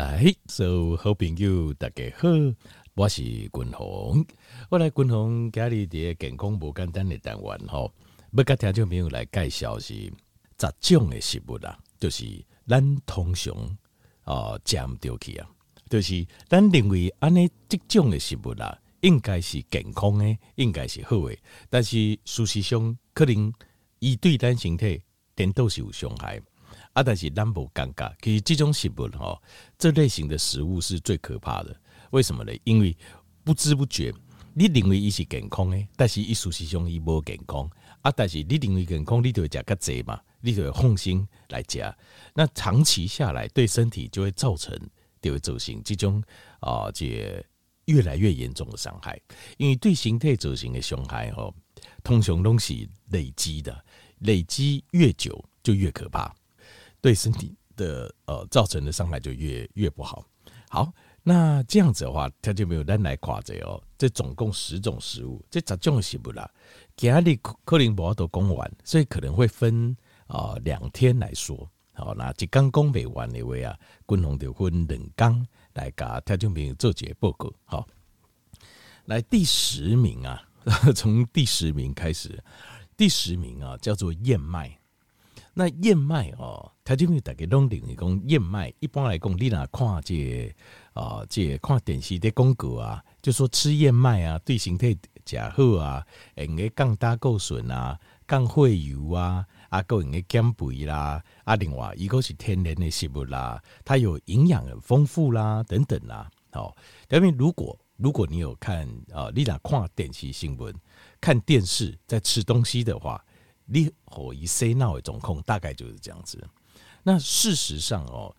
来，所有好朋友大家好，我是君鸿。我来君鸿家里的健康无简单的单元吼，要甲听众朋友来介绍是十种的食物啦，就是咱通常哦食唔到去啊，就是咱认为安尼即种的食物啦，应该是健康的，应该是好的，但是事实上可能伊对咱身体颠倒是有伤害。啊，但是咱无尴尬。其实这种食物吼，这类型的食物是最可怕的。为什么呢？因为不知不觉，你认为伊是健康的，但是伊事实上伊无健康。啊，但是你认为健康，你就会食较济嘛，你就会放心来食。那长期下来，对身体就会造成，就会造成这种啊，这越来越严重的伤害。因为对身体造成的伤害吼，通常都是累积的，累积越久就越可怕。对身体的呃造成的伤害就越越不好。好，那这样子的话，他就没有单来夸这哦。这总共十种食物，这十种食物啦，今日可能无法度讲完，所以可能会分啊两、天来说。好，那一刚讲未完的话啊，君鸿就分两刚来甲听众朋友做节报告。好，来第十名啊，从第十名开始，第十名啊叫做燕麦。那燕麦哦，他就会大家拢认为讲燕麦，一般来讲，你若看这个、啊，这个、看电视的广告啊，就说吃燕麦啊，对身体较好啊，用个降胆固醇啊，降血油啊，啊，够用个减肥啦，啊，另外一个是天然的食物啦，它有营养很丰富啦，等等啦，好，因为如果如果你有看啊，你若看电视新闻，看电视在吃东西的话。你可以 say no 的状况大概就是这样子。那事实上哦，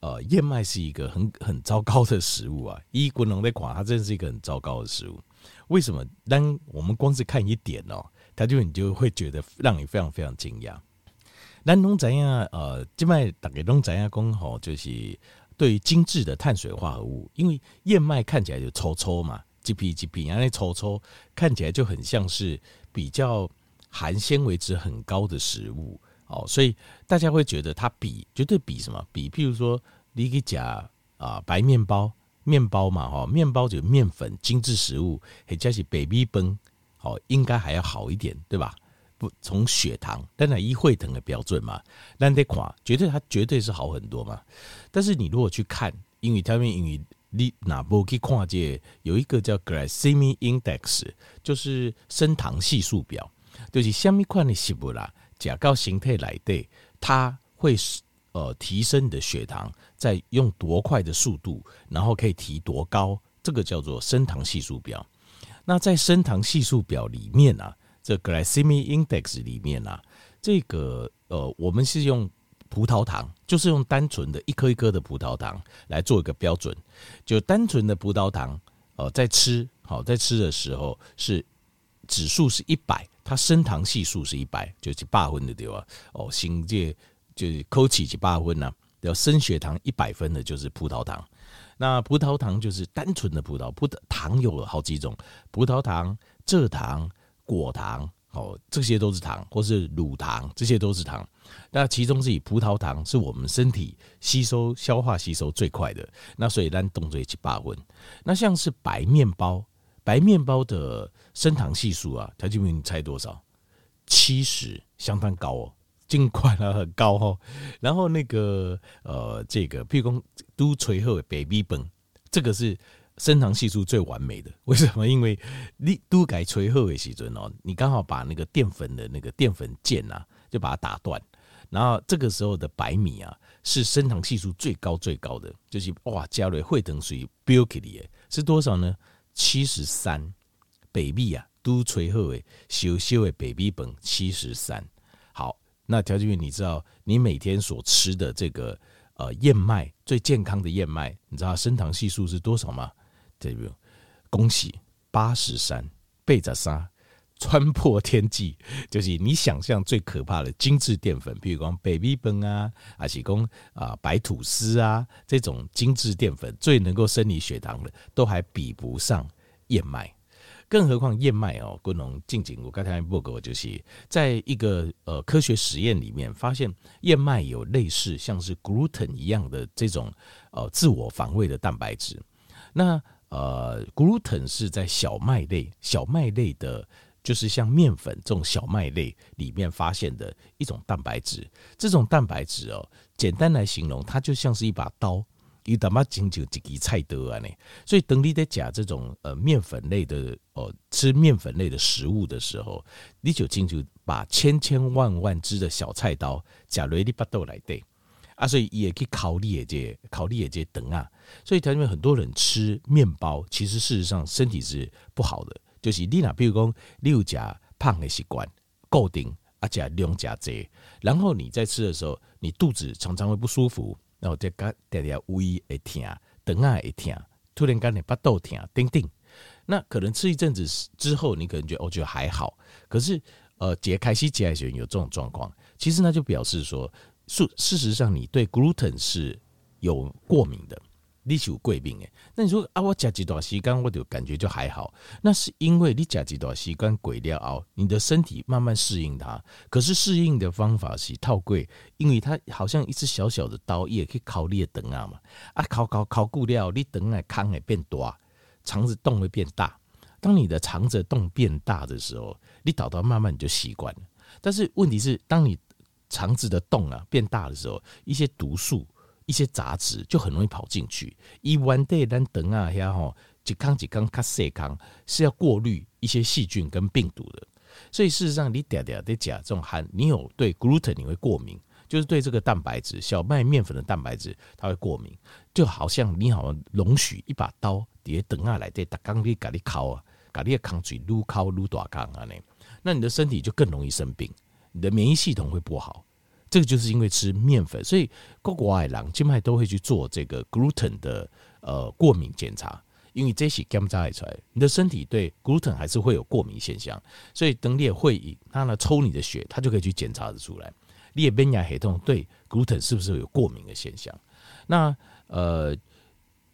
呃，燕麦是一个很很糟糕的食物啊。一国农的垮，它真是一个很糟糕的食物。为什么？当我们光是看一点哦，它就你就会觉得让你非常非常惊讶。那农怎样？呃，这麦大概农怎样讲吼，就是对于精致的碳水化合物，因为燕麦看起来就粗粗嘛，几片几片，然后粗粗，看起来就很像是比较。含纤维质很高的食物哦，所以大家会觉得它比绝对比什么比？譬如说，你可以讲啊，白面包，面包嘛哈，面包就面粉精致食物，或者是白米饭，哦，应该还要好一点，对吧？不，从血糖，当然以血糖的标准嘛，那得垮，绝对它绝对是好很多嘛。但是你如果去看，因为他们因为你哪部去看这有一个叫 glycemic index，就是升糖系数表。就是什么款的食物啦，加高形态来对，它会呃提升你的血糖，在用多快的速度，然后可以提多高，这个叫做升糖系数表。那在升糖系数表里面啊，这 glycemic index 里面啊，这个呃我们是用葡萄糖，就是用单纯的一颗一颗的葡萄糖来做一个标准，就单纯的葡萄糖呃在吃好在吃的时候是指数是一百。它升糖系数是一百，就是八分的对吧？哦，新界就是扣起一百分呐，要升血糖一百分的，就是葡萄糖。那葡萄糖就是单纯的葡萄，葡萄糖有好几种，葡萄糖、蔗糖、果糖，哦，这些都是糖，或是乳糖，这些都是糖。那其中是以葡萄糖是我们身体吸收、消化吸收最快的，那所以咱动作一百分。那像是白面包。白面包的升糖系数啊，条件你猜多少？七十，相当高哦，尽快了，很高哦。然后那个呃，这个譬如说都垂后 baby 本，这个是升糖系数最完美的。为什么？因为你都改垂后的时阵哦，你刚好把那个淀粉的那个淀粉键啊，就把它打断。然后这个时候的白米啊，是升糖系数最高最高的，就是哇，加了会等水 build 里是多少呢？七十三，北米啊，都吹后诶，小小的北米本七十三。好，那条件员，你知道你每天所吃的这个呃燕麦最健康的燕麦，你知道升糖系数是多少吗？对不？恭喜八十三，贝扎沙穿破天际，就是你想象最可怕的精致淀粉，比如讲北米本啊，还是讲啊白吐司啊，这种精致淀粉最能够升你血糖的，都还比不上燕麦。更何况燕麦哦，不能近景。我刚才报告就是在一个呃科学实验里面发现，燕麦有类似像是 gluten 一样的这种呃自我防卫的蛋白质。那呃 gluten 是在小麦类、小麦类的，就是像面粉这种小麦类里面发现的一种蛋白质。这种蛋白质哦，简单来形容，它就像是一把刀。伊他妈经久几几菜刀啊呢？所以等你在讲这种呃面粉类的哦，吃面粉类的食物的时候，你就经久把千千万万只的小菜刀假如你把豆来对啊，所以也可以考虑也这考虑也这等啊。所以他们很多人吃面包，其实事实上身体是不好的。就是你那比如讲你有加胖的习惯，固定啊加量加这，然后你在吃的时候，你肚子常常会不舒服。然后再加点点胃会疼，肠啊会疼，突然间你巴肚疼，叮叮。那可能吃一阵子之后，你可能觉得我觉得还好。可是呃，解开西解开时有这种状况，其实那就表示说，事事实上你对 gluten 是有过敏的。你是有怪病诶，那你说啊，我吃几段时间我就感觉就还好，那是因为你吃几段时间过了后，你的身体慢慢适应它。可是适应的方法是套贵，因为它好像一只小小的刀，也可以烤你的肠啊嘛，啊烤烤烤过了，你肠的腔会变大，肠子洞会变大。当你的肠子洞变大的时候，你倒到慢慢你就习惯了。但是问题是，当你肠子的洞啊变大的时候，一些毒素。一些杂质就很容易跑进去。一弯带单等啊，呀吼，几康几康卡塞康是要过滤一些细菌跟病毒的。所以事实上，你嗲嗲的讲这种含你有对 gluten 你会过敏，就是对这个蛋白质小麦面粉的蛋白质它会过敏，就好像你好像容许一把刀叠等下来对打钢你咖喱烤啊，咖喱康嘴撸烤撸大钢啊呢，那你的身体就更容易生病，你的免疫系统会不好。这个就是因为吃面粉，所以各国外郎基本上都会去做这个 gluten 的呃过敏检查，因为这些检查出来，你的身体对 gluten 还是会有过敏现象，所以等你也会他呢抽你的血，他就可以去检查得出来，你也免疫系统对 gluten 是不是有过敏的现象？那呃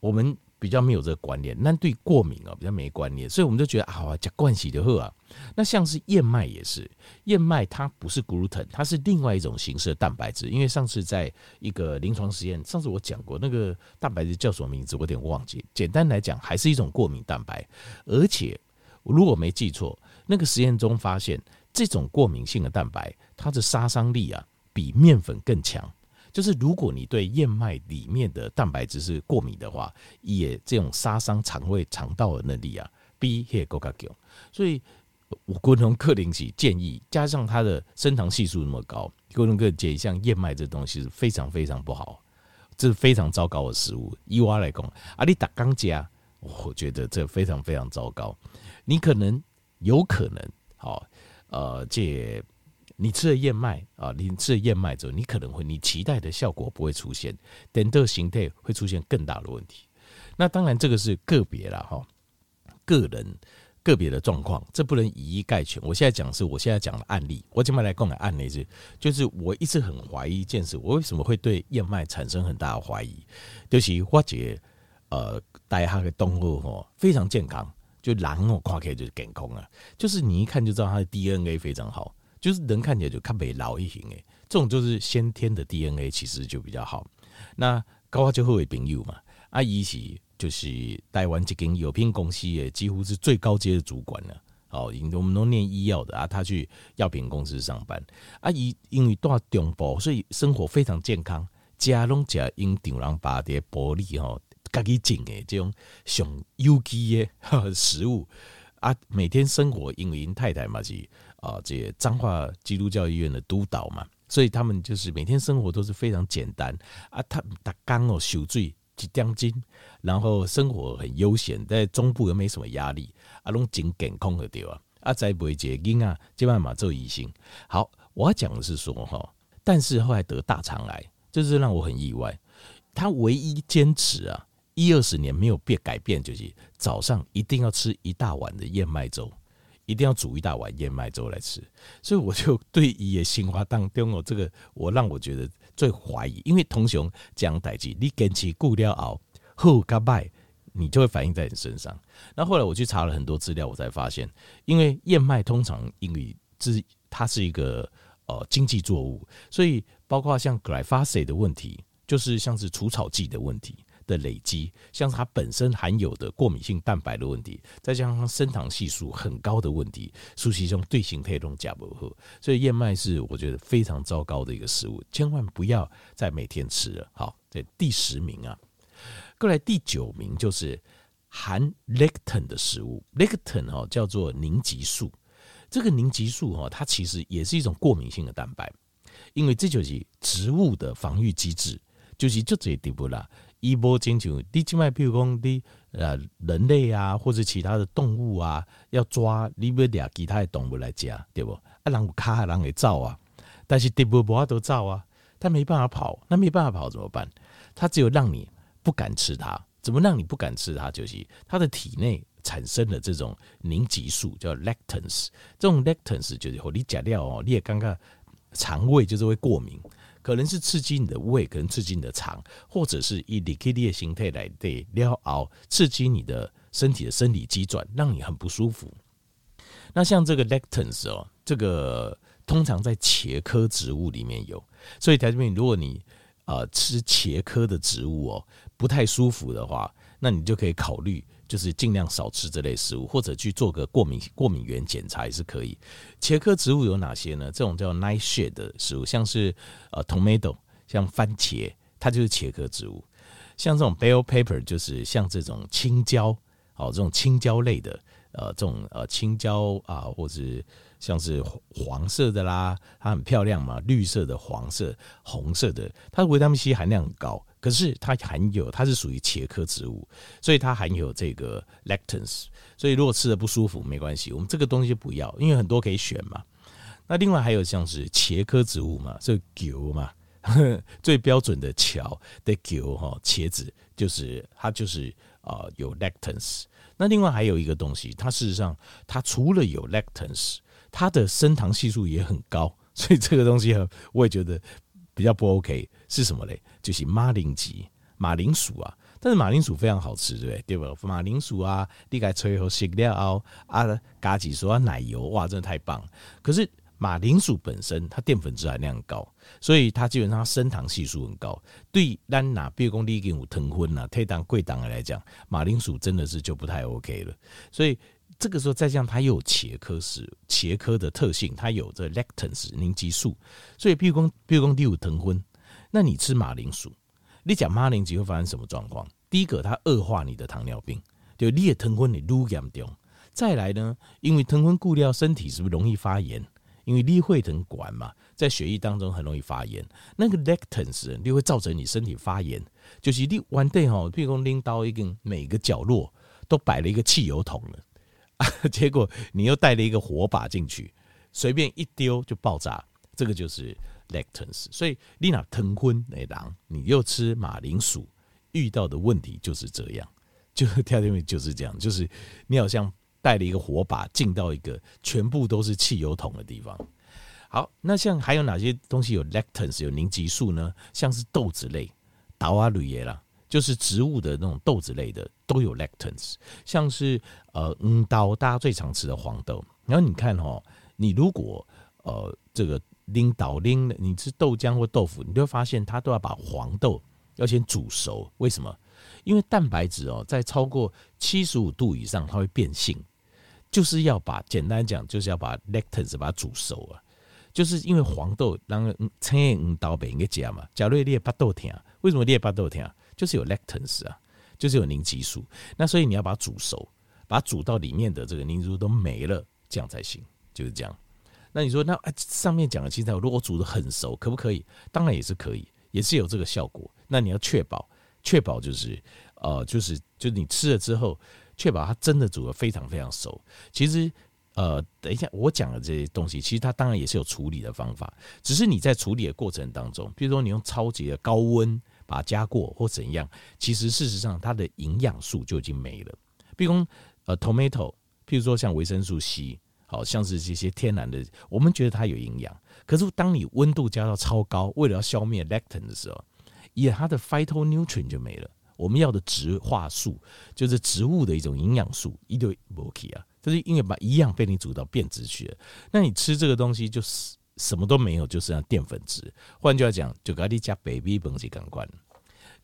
我们。比较没有这个观念，那对过敏啊比较没观念，所以我们就觉得啊，讲惯习的喝啊。那像是燕麦也是，燕麦它不是 gluten，它是另外一种形式的蛋白质。因为上次在一个临床实验，上次我讲过那个蛋白质叫什么名字，我有点忘记。简单来讲，还是一种过敏蛋白，而且如果没记错，那个实验中发现，这种过敏性的蛋白，它的杀伤力啊比面粉更强。就是如果你对燕麦里面的蛋白质是过敏的话，也这种杀伤肠胃肠道的能力啊，比也够高。所以，我国从克林奇建议，加上它的升糖系数那么高，国从克建议像燕麦这东西是非常非常不好，这是非常糟糕的食物。以我来讲，啊，你打刚加，我觉得这非常非常糟糕。你可能有可能，好，呃，这。你吃了燕麦啊，你吃了燕麦之后，你可能会你期待的效果不会出现，等的形态会出现更大的问题。那当然这个是个别了哈，个人个别的状况，这不能以一概全。我现在讲是我现在讲的案例，我今天来讲的案例是，就是我一直很怀疑一件事，我为什么会对燕麦产生很大的怀疑？就是发觉呃，大家的动物哦非常健康，就狼哦看起来就是健康啊，就是你一看就知道它的 DNA 非常好。就是人看起来就看不老一型诶，这种就是先天的 DNA 其实就比较好。那高华就会朋友嘛，阿姨是就是台湾这间药品公司诶，几乎是最高阶的主管了。哦，因为我们都念医药的啊，他去药品公司上班。阿姨因为住中部，所以生活非常健康，家拢食用顶人把的玻璃吼，家己种诶这种上有机的食物啊，每天生活因为因太太嘛是。啊，这彰化基督教医院的督导嘛，所以他们就是每天生活都是非常简单啊。他他刚哦，受罪几两斤，然后生活很悠闲，在中部又没什么压力啊，拢真健康的对吧？啊，再不会结经啊，基本上做医生。好，我要讲的是说哈，但是后来得大肠癌，这是让我很意外。他唯一坚持啊，一二十年没有变改变，就是早上一定要吃一大碗的燕麦粥。一定要煮一大碗燕麦粥来吃，所以我就对伊的生活当中哦，这个我让我觉得最怀疑，因为同熊讲代志，你坚持顾了后好甲歹，你就会反映在你身上。那后来我去查了很多资料，我才发现，因为燕麦通常因为这它是一个呃经济作物，所以包括像 glyphosate 的问题，就是像是除草剂的问题。的累积，像是它本身含有的过敏性蛋白的问题，再加上升糖系数很高的问题，素其中对型配种假不合，所以燕麦是我觉得非常糟糕的一个食物，千万不要再每天吃了。好，这第十名啊，过来第九名就是含 lectin 的食物，lectin 哦叫做凝集素，这个凝集素哦，它其实也是一种过敏性的蛋白，因为这就是植物的防御机制，就是就这地步啦。一波进去，你静脉，譬如讲你呃人类啊，或者其他的动物啊，要抓你不俩其他的动物来食，对不？啊，人有卡，人会走啊，但是地波波都走啊，他没办法跑，那没办法跑怎么办？他只有让你不敢吃它，怎么让你不敢吃它？就是它的体内产生了这种凝集素，叫 lectins，这种 lectins 就是和你假料哦，你也刚刚肠胃就是会过敏。可能是刺激你的胃，可能刺激你的肠，或者是以里克利的形态来对撩熬，刺激你的身体的生理机转，让你很不舒服。那像这个 lectins 哦，这个通常在茄科植物里面有，所以台这边如果你呃吃茄科的植物哦，不太舒服的话，那你就可以考虑。就是尽量少吃这类食物，或者去做个过敏过敏原检查也是可以。茄科植物有哪些呢？这种叫 nightshade 的食物，像是呃 tomato，像番茄，它就是茄科植物。像这种 bell pepper，就是像这种青椒，哦，这种青椒类的，呃，这种呃青椒啊，或者像是黄色的啦，它很漂亮嘛，绿色的、黄色、红色的，它的维他命 C 含量很高。可是它含有，它是属于茄科植物，所以它含有这个 lectins。所以如果吃的不舒服，没关系，我们这个东西不要，因为很多可以选嘛。那另外还有像是茄科植物嘛，这个球嘛，最标准的桥的球哈，茄子就是它就是啊有 lectins。那另外还有一个东西，它事实上它除了有 lectins，它的升糖系数也很高，所以这个东西我也觉得。比较不 OK 是什么嘞？就是马铃薯，马铃薯啊，但是马铃薯非常好吃，对不对？对吧？马铃薯啊，你给它吹后食了啊，加几说奶油，哇，真的太棒！可是马铃薯本身它淀粉质含量高，所以它基本上它升糖系数很高。对咱哪比如讲你已经有糖分了，退档贵档的来讲，马铃薯真的是就不太 OK 了。所以这个时候再加上它又有茄科是茄科的特性，它有这 lectins 凝集素，所以比如说比如说你有糖分，那你吃马铃薯，你讲马铃薯会发生什么状况？第一个，它恶化你的糖尿病，就你的糖分你愈严重。再来呢，因为糖分过量，身体是不是容易发炎？因为你会疼管嘛，在血液当中很容易发炎。那个 lectins 就会造成你身体发炎，就是你完蛋哈，比如说拎到一个每个角落都摆了一个汽油桶了啊。结果你又带了一个火把进去，随便一丢就爆炸，这个就是 lectins。所以你那腾昏那狼，你又吃马铃薯，遇到的问题就是这样，就是跳跳就是这样，就是你好像带了一个火把进到一个全部都是汽油桶的地方。好，那像还有哪些东西有 lectins 有凝集素呢？像是豆子类，豆啊绿叶啦。就是植物的那种豆子类的都有 lectins，像是呃嗯豆，大家最常吃的黄豆。然后你看哦，你如果呃这个拎倒拎的，你吃豆浆或豆腐，你就会发现它都要把黄豆要先煮熟。为什么？因为蛋白质哦，在超过七十五度以上，它会变性，就是要把简单讲，就是要把 lectins 把它煮熟啊。就是因为黄豆让嗯青嗯豆白应该加嘛，假如你的巴豆甜，为什么你的巴豆甜？就是有 lectins 啊，就是有凝集素，那所以你要把它煮熟，把它煮到里面的这个凝集素都没了，这样才行，就是这样。那你说，那上面讲的青菜，如果煮得很熟，可不可以？当然也是可以，也是有这个效果。那你要确保，确保就是呃，就是就是你吃了之后，确保它真的煮得非常非常熟。其实呃，等一下我讲的这些东西，其实它当然也是有处理的方法，只是你在处理的过程当中，比如说你用超级的高温。把它加过或怎样，其实事实上它的营养素就已经没了。比如说呃，tomato，譬如说像维生素 C，好像是这些天然的，我们觉得它有营养。可是当你温度加到超高，为了要消灭 lectin 的时候，也它的 phytonutrient 就没了。我们要的植化素就是植物的一种营养素，一堆不起啊，就是因为把营养被你煮到变质去了。那你吃这个东西就是什么都没有，就是那淀粉质。换句话讲，就咖喱加 baby 本质感官。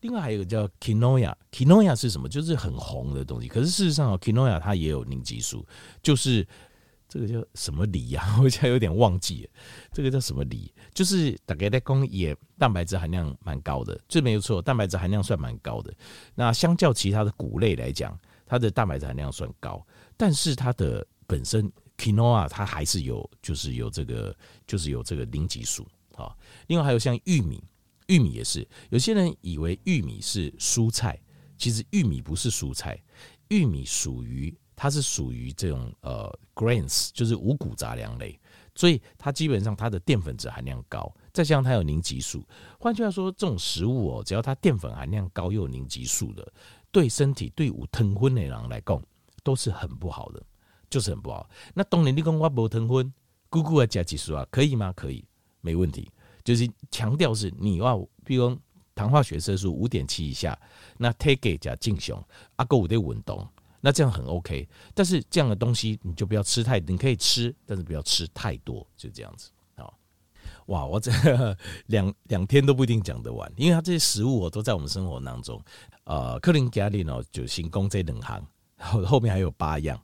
另外还有一个叫 quinoa，quinoa 是什么？就是很红的东西。可是事实上，quinoa 它也有凝集素，就是。这个叫什么梨呀、啊？我现在有点忘记了。这个叫什么梨？就是大概在讲也蛋白质含量蛮高的，这没有错，蛋白质含量算蛮高的。那相较其他的谷类来讲，它的蛋白质含量算高，但是它的本身 quinoa 它还是有，就是有这个，就是有这个凝集素啊。另外还有像玉米，玉米也是，有些人以为玉米是蔬菜，其实玉米不是蔬菜，玉米属于。它是属于这种呃 grains，就是五谷杂粮类，所以它基本上它的淀粉质含量高，再加上它有凝集素。换句话说，这种食物哦，只要它淀粉含量高又有凝集素的，对身体对无糖分的人来讲都是很不好的，就是很不好。那当然你讲我无糖分，姑姑要加激素啊，可以吗？可以，没问题。就是强调是你要，比如糖化血色素五点七以下，那 take 加正常，阿哥我得运动。那这样很 OK，但是这样的东西你就不要吃太，你可以吃，但是不要吃太多，就这样子啊。哇，我这两两天都不一定讲得完，因为它这些食物我都在我们生活当中。呃，克林加利呢就行宫这两行，后后面还有八样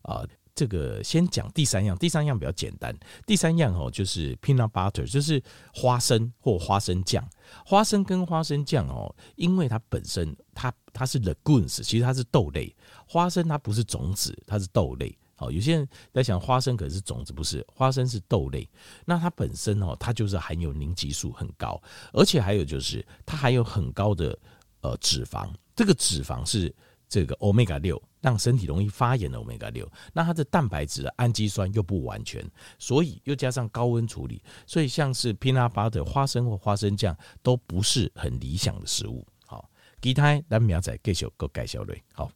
啊。这个先讲第三样，第三样比较简单。第三样哦，就是 peanut butter，就是花生或花生酱。花生跟花生酱哦，因为它本身它它是 legumes，其实它是豆类。花生它不是种子，它是豆类。好，有些人在想花生可是种子，不是，花生是豆类。那它本身哦，它就是含有凝集素很高，而且还有就是它还有很高的呃脂肪。这个脂肪是这个 omega 六。让身体容易发炎的 omega 六，那它的蛋白质氨基酸又不完全，所以又加上高温处理，所以像是 peanut butter 花生或花生酱都不是很理想的食物。好，其他咱明仔继续个介绍嘞。好。